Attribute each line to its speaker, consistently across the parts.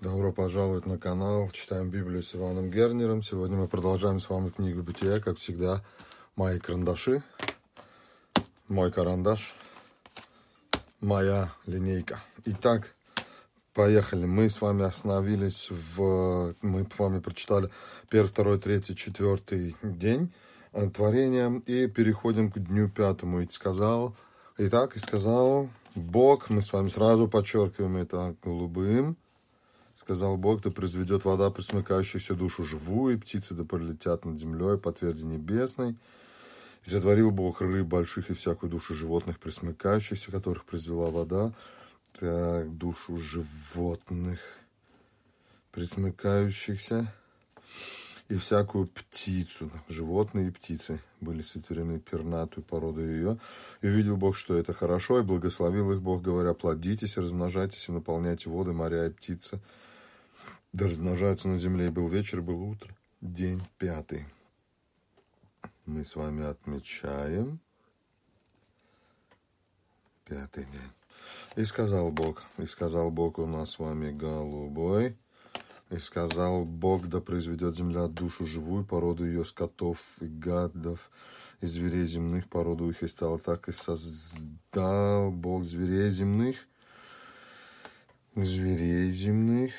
Speaker 1: Добро пожаловать на канал. Читаем Библию с Иваном Гернером. Сегодня мы продолжаем с вами книгу Бытия, как всегда, мои карандаши, мой карандаш, моя линейка. Итак, поехали. Мы с вами остановились в... Мы с вами прочитали первый, второй, третий, четвертый день творения и переходим к дню пятому. И сказал... Итак, и сказал Бог, мы с вами сразу подчеркиваем это голубым, Сказал Бог, да произведет вода присмыкающуюся душу живую, и птицы да полетят над землей по тверди небесной. И затворил Бог рыб больших и всякую душу животных, присмыкающихся, которых произвела вода. Так, душу животных, присмыкающихся, и всякую птицу, животные и птицы были сотворены пернатую породу ее. И увидел Бог, что это хорошо, и благословил их Бог, говоря, плодитесь, размножайтесь и наполняйте воды, моря и птицы, да размножаются на земле. И был вечер, и было утро. День пятый. Мы с вами отмечаем пятый день. И сказал Бог, и сказал Бог у нас с вами голубой, и сказал Бог, да произведет земля душу живую, породу ее скотов и гадов, и зверей земных, породу их, и стало так, и создал Бог зверей земных, зверей земных,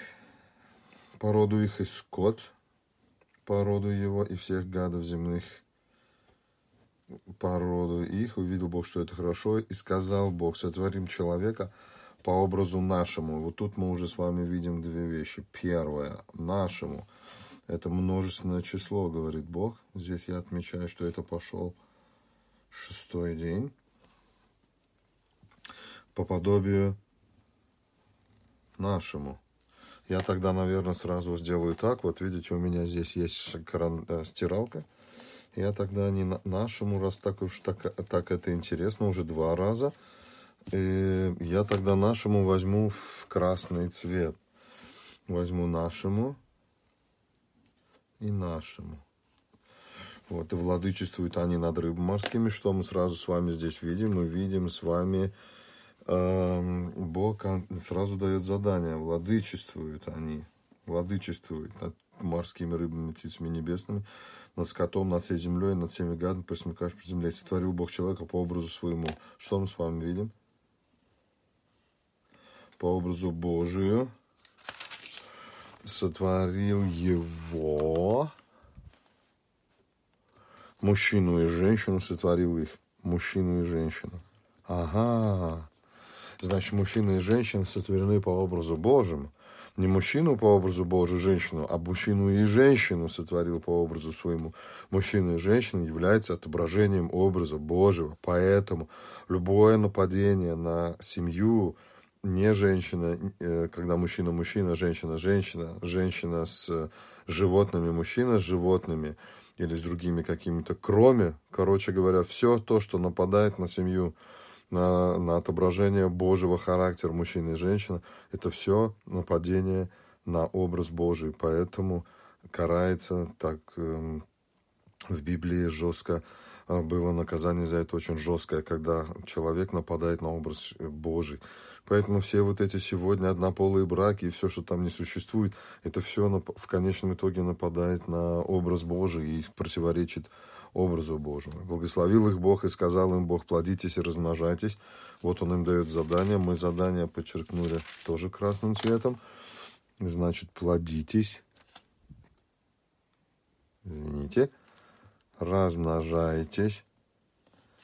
Speaker 1: породу их и скот, породу его и всех гадов земных, породу их. Увидел Бог, что это хорошо, и сказал Бог, сотворим человека по образу нашему. Вот тут мы уже с вами видим две вещи. Первое, нашему. Это множественное число, говорит Бог. Здесь я отмечаю, что это пошел шестой день. По подобию нашему. Я тогда, наверное, сразу сделаю так. Вот видите, у меня здесь есть кран, э, стиралка. Я тогда не на, нашему, раз так уж так, так это интересно, уже два раза. И я тогда нашему возьму в красный цвет. Возьму нашему и нашему. Вот, и владычествуют они над рыбами морскими. Что мы сразу с вами здесь видим? Мы видим с вами Эм, Бог сразу дает задание, владычествуют они, владычествуют над морскими рыбами, птицами небесными, над скотом, над всей землей, над всеми гадами, присмыкаешь по земле. Сотворил Бог человека по образу своему. Что мы с вами видим? По образу Божию сотворил его, мужчину и женщину сотворил их, мужчину и женщину. Ага, Значит, мужчина и женщина сотворены по образу Божьему. Не мужчину по образу Божию, женщину, а мужчину и женщину сотворил по образу своему. Мужчина и женщина являются отображением образа Божьего. Поэтому любое нападение на семью, не женщина, э, когда мужчина мужчина, женщина женщина, женщина с животными, мужчина с животными или с другими какими-то, кроме, короче говоря, все то, что нападает на семью, на, на отображение Божьего характера мужчины и женщины, это все нападение на образ Божий. Поэтому карается так э, в Библии жестко э, было наказание за это очень жесткое, когда человек нападает на образ Божий. Поэтому все вот эти сегодня однополые браки и все, что там не существует, это все в конечном итоге нападает на образ Божий и противоречит образу Божьему. Благословил их Бог и сказал им Бог, плодитесь и размножайтесь. Вот он им дает задание. Мы задание подчеркнули тоже красным цветом. Значит, плодитесь. Извините. Размножайтесь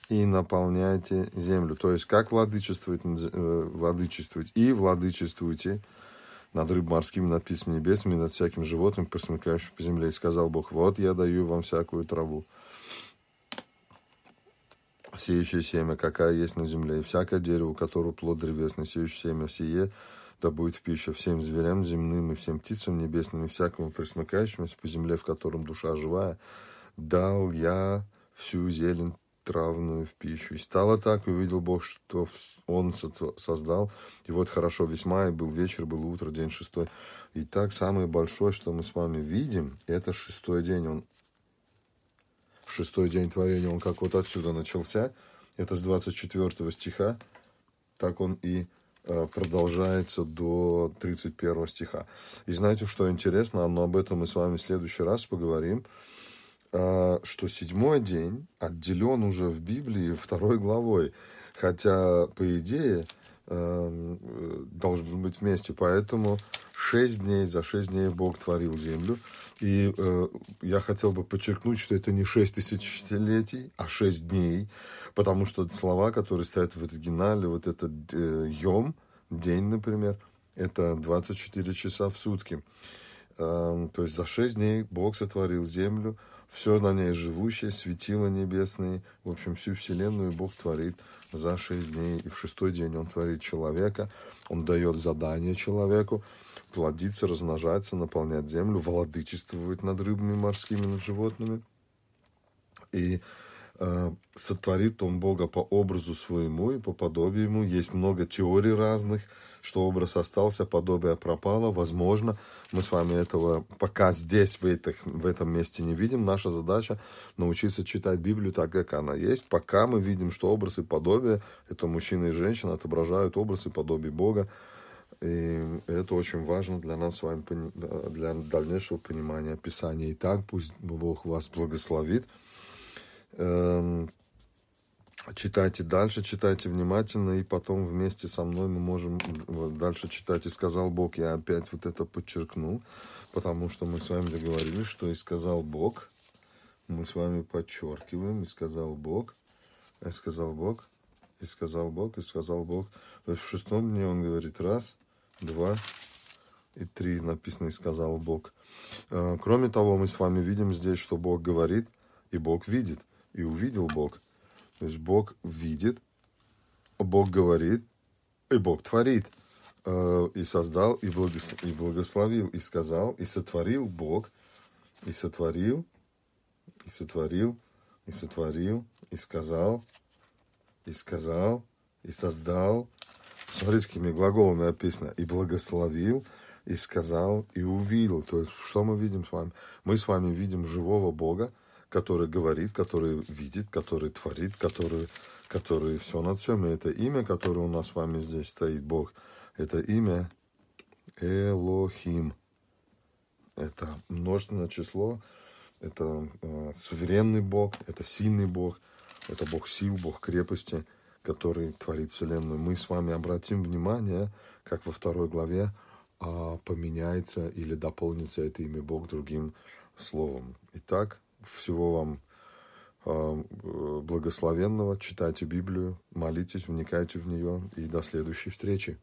Speaker 1: и наполняйте землю. То есть, как владычествовать, э, владычествовать и владычествуйте над рыб морскими, над птицами небесными, над всяким животным, просмыкающим по земле. И сказал Бог, вот я даю вам всякую траву сеющее семя, какая есть на земле, и всякое дерево, у которого плод древесный, сеющее семя, сие, да будет в пищу всем зверям земным и всем птицам небесным, и всякому присмыкающемуся по земле, в котором душа живая, дал я всю зелень травную в пищу. И стало так, и увидел Бог, что Он создал. И вот хорошо весьма, и был вечер, был утро, день шестой. И так самое большое, что мы с вами видим, это шестой день. Он шестой день творения, он как вот отсюда начался. Это с 24 стиха. Так он и э, продолжается до 31 стиха. И знаете, что интересно, но об этом мы с вами в следующий раз поговорим, что седьмой день отделен уже в Библии второй главой, хотя, по идее, эм, должен быть вместе. Поэтому шесть дней, за шесть дней Бог творил землю. И э, я хотел бы подчеркнуть, что это не шесть тысячелетий, а шесть дней, потому что слова, которые стоят в оригинале, вот этот э, йом, день, например, это 24 часа в сутки. Э, то есть за шесть дней Бог сотворил землю, все на ней живущее, светило небесные, в общем, всю вселенную Бог творит за шесть дней. И в шестой день Он творит человека, Он дает задание человеку, плодиться, размножаться, наполнять землю, владычествовать над рыбами морскими, над животными. И сотворит он Бога по образу своему и по подобию ему. Есть много теорий разных, что образ остался, подобие пропало. Возможно, мы с вами этого пока здесь, в, этих, в этом месте не видим. Наша задача научиться читать Библию так, как она есть. Пока мы видим, что образ и подобие, это мужчина и женщина, отображают образ и подобие Бога. И это очень важно для нас с вами, для дальнейшего понимания Писания. Итак, пусть Бог вас благословит. Эм, читайте дальше, читайте внимательно, и потом вместе со мной мы можем дальше читать. И сказал Бог, я опять вот это подчеркну, потому что мы с вами договорились, что и сказал Бог, мы с вами подчеркиваем, и сказал Бог, и сказал Бог, и сказал Бог, и сказал Бог. То есть в шестом дне он говорит раз – два и три написано «И сказал Бог». Э, кроме того, мы с вами видим здесь, что Бог говорит, и Бог видит, и увидел Бог. То есть Бог видит, Бог говорит, и Бог творит. Э, и создал, и благословил, и сказал, и сотворил Бог, и сотворил, и сотворил, и сотворил, и сказал, и сказал, и создал, Смотрите, какими глаголами описано. И благословил, и сказал, и увидел. То есть, что мы видим с вами? Мы с вами видим живого Бога, который говорит, который видит, который творит, который, который все над всем. И это имя, которое у нас с вами здесь стоит, Бог, это имя Элохим. Это множественное число, это э, суверенный Бог, это сильный Бог, это Бог сил, Бог крепости – который творит Вселенную, мы с вами обратим внимание, как во второй главе а, поменяется или дополнится это имя Бог другим словом. Итак, всего вам а, благословенного, читайте Библию, молитесь, вникайте в нее и до следующей встречи.